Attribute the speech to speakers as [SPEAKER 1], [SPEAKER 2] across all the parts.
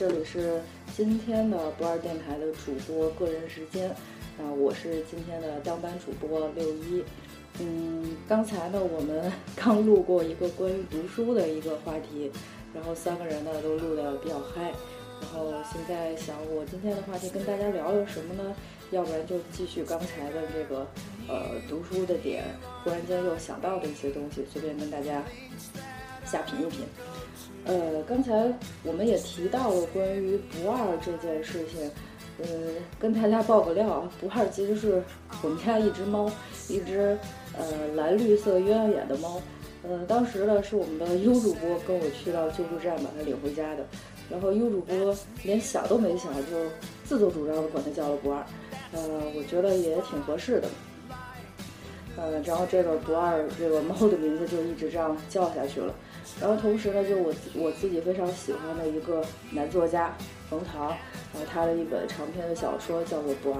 [SPEAKER 1] 这里是今天的不二电台的主播个人时间，啊，我是今天的当班主播六一。嗯，刚才呢，我们 刚录过一个关于读书的一个话题，然后三个人呢都录得比较嗨，然后现在想我今天的话题跟大家聊聊什么呢？要不然就继续刚才的这个呃读书的点，忽然间又想到的一些东西，随便跟大家瞎品一品。呃，刚才我们也提到了关于不二这件事情，呃，跟大家爆个料啊，不二其实是我们家一只猫，一只呃蓝绿色鸳鸯眼的猫，呃，当时呢是我们的 优主播跟我去到救助站把它领回家的，然后优主播连想都没想就自作主张的管它叫了不二，呃，我觉得也挺合适的，呃，然后这个不二这个猫的名字就一直这样叫下去了。然后同时呢，就我我自己非常喜欢的一个男作家冯唐，然后他的一本长篇的小说叫做《不二》。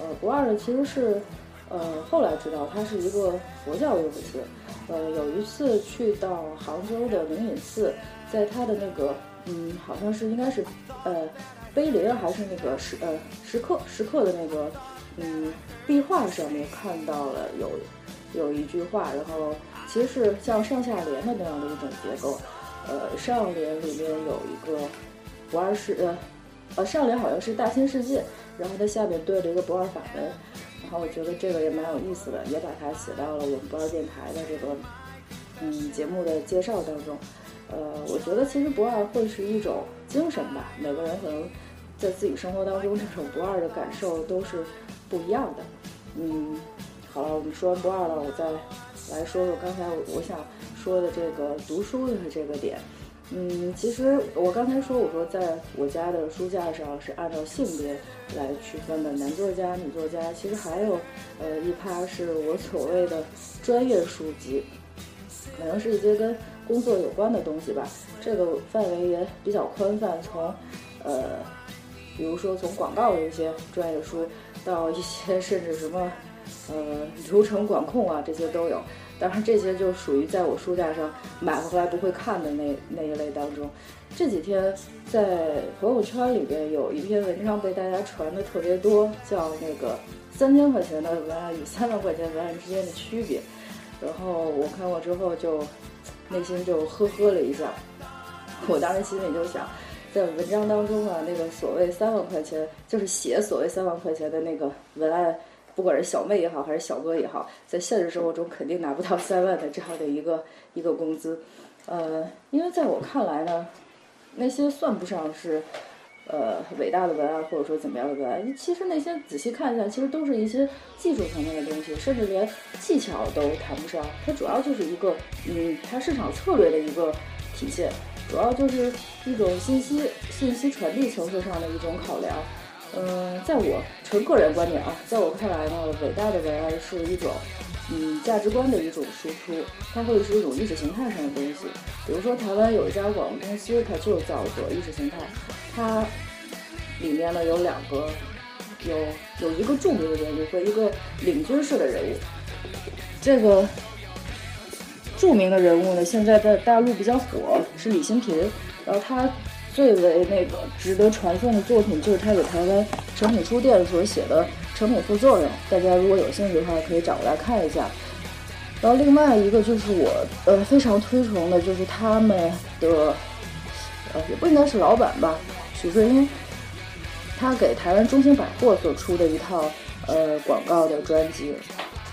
[SPEAKER 1] 呃，《不二》呢其实是，呃，后来知道他是一个佛教用词。呃，有一次去到杭州的灵隐寺，在他的那个，嗯，好像是应该是，呃，碑林还是那个石呃石刻石刻的那个，嗯，壁画上面看到了有有一句话，然后。其实是像上下联的那样的一种结构，呃，上联里面有一个不二世，呃，呃，上联好像是大千世界，然后它下面对着一个不二法门，然后我觉得这个也蛮有意思的，也把它写到了我们不二电台的这个嗯节目的介绍当中。呃，我觉得其实不二会是一种精神吧，每个人可能在自己生活当中这种不二的感受都是不一样的。嗯，好了，我们说完不二了，我再。来说说刚才我我想说的这个读书的这个点，嗯，其实我刚才说我说在我家的书架上是按照性别来区分的，男作家、女作家，其实还有呃一趴是我所谓的专业书籍，可能是一些跟工作有关的东西吧，这个范围也比较宽泛，从呃比如说从广告的一些专业书，到一些甚至什么。呃，流程管控啊，这些都有。当然，这些就属于在我书架上买回来不会看的那那一类当中。这几天在朋友圈里边有一篇文章被大家传的特别多，叫那个三千块钱的文案与三万块钱文案之间的区别。然后我看过之后就内心就呵呵了一下。我当时心里就想，在文章当中啊，那个所谓三万块钱，就是写所谓三万块钱的那个文案。不管是小妹也好，还是小哥也好，在现实生活中肯定拿不到三万的这样的一个一个工资，呃，因为在我看来呢，那些算不上是呃伟大的文案，或者说怎么样的文案，其实那些仔细看一下，其实都是一些技术层面的东西，甚至连技巧都谈不上，它主要就是一个嗯，它市场策略的一个体现，主要就是一种信息信息传递层次上的一种考量。嗯，在我纯个人观点啊，在我看来呢，伟大的文案是一种，嗯，价值观的一种输出，它会是一种意识形态上的东西。比如说，台湾有一家广告公司，它就叫做意识形态，它里面呢有两个，有有一个著名的人物和一个领军式的人物。这个著名的人物呢，现在在大陆比较火，是李新平，然后他。最为那个值得传颂的作品，就是他给台湾诚品书店所写的《诚品副作用》，大家如果有兴趣的话，可以找过来看一下。然后另外一个就是我呃非常推崇的，就是他们的呃也不应该是老板吧，许瑞英，他给台湾中兴百货所出的一套呃广告的专辑，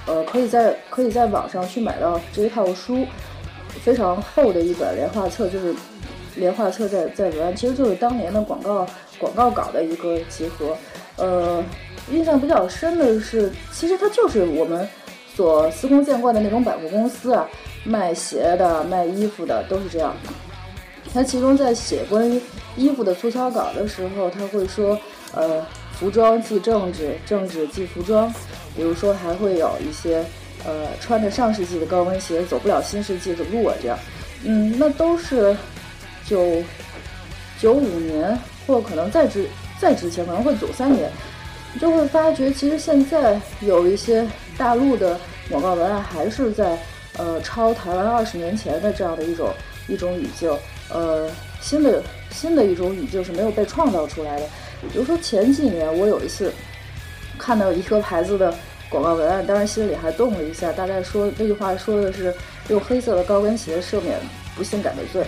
[SPEAKER 1] 呃可以在可以在网上去买到这一套书，非常厚的一本连画册，就是。连画册在在文案，其实就是当年的广告广告稿的一个集合。呃，印象比较深的是，其实它就是我们所司空见惯的那种百货公司啊，卖鞋的、卖衣服的都是这样。它其中在写关于衣服的促销稿的时候，他会说，呃，服装即政治，政治即服装。比如说，还会有一些，呃，穿着上世纪的高跟鞋走不了新世纪的路啊，这样。嗯，那都是。九九五年，或可能再之再之前，可能会九三年，你就会发觉，其实现在有一些大陆的广告文案还是在呃，抄台湾二十年前的这样的一种一种语境，呃，新的新的一种语境是没有被创造出来的。比如说前几年，我有一次看到一个牌子的广告文案，当然心里还动了一下，大概说那句话说的是用黑色的高跟鞋赦免不性感的罪。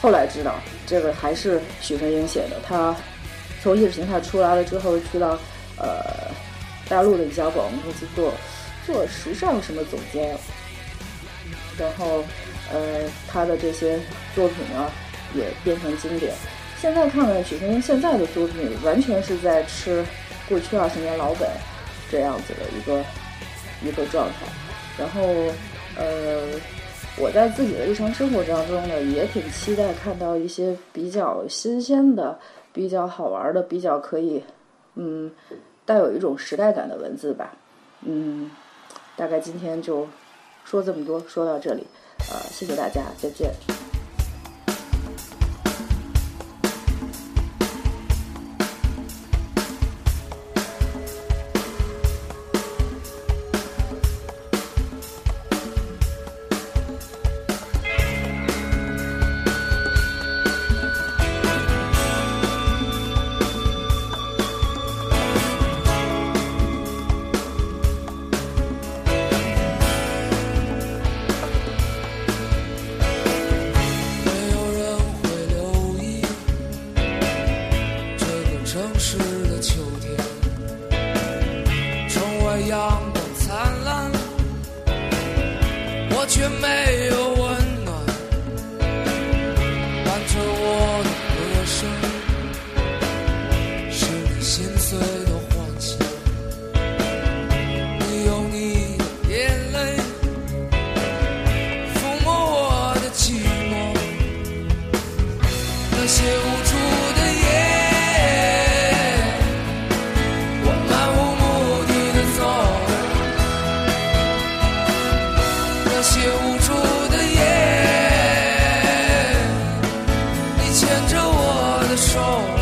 [SPEAKER 1] 后来知道这个还是许飞英写的，他从意识形态出来了之后，去到呃大陆的一家广告公司做做时尚什么总监，然后呃他的这些作品呢也变成经典。现在看看许飞英现在的作品，完全是在吃过去二十年老本这样子的一个一个状态，然后呃。我在自己的日常生活当中呢，也挺期待看到一些比较新鲜的、比较好玩的、比较可以，嗯，带有一种时代感的文字吧。嗯，大概今天就说这么多，说到这里，呃，谢谢大家，再见。
[SPEAKER 2] 的秋天窗外阳光灿烂我却没那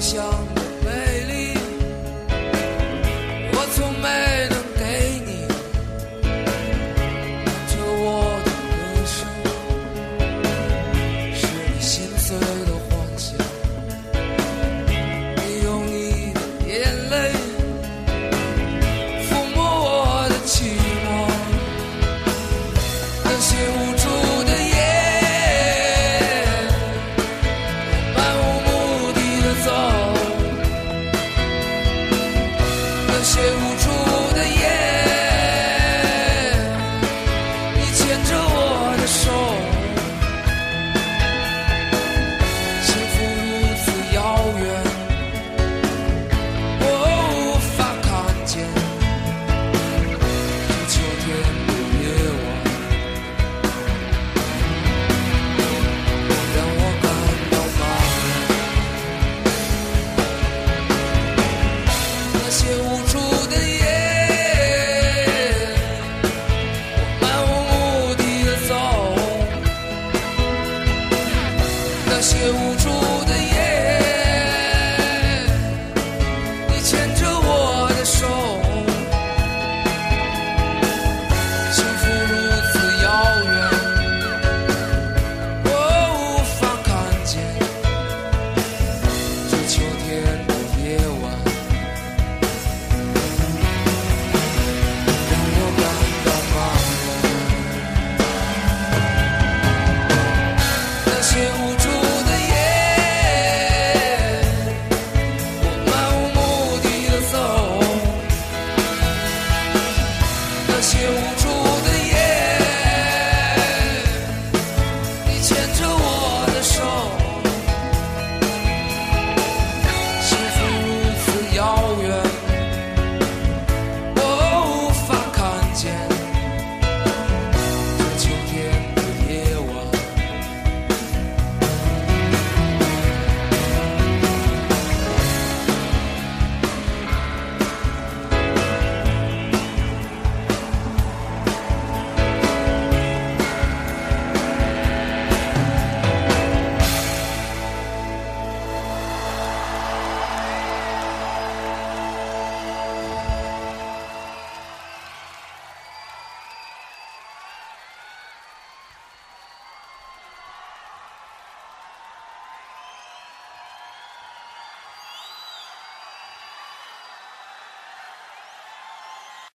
[SPEAKER 2] 些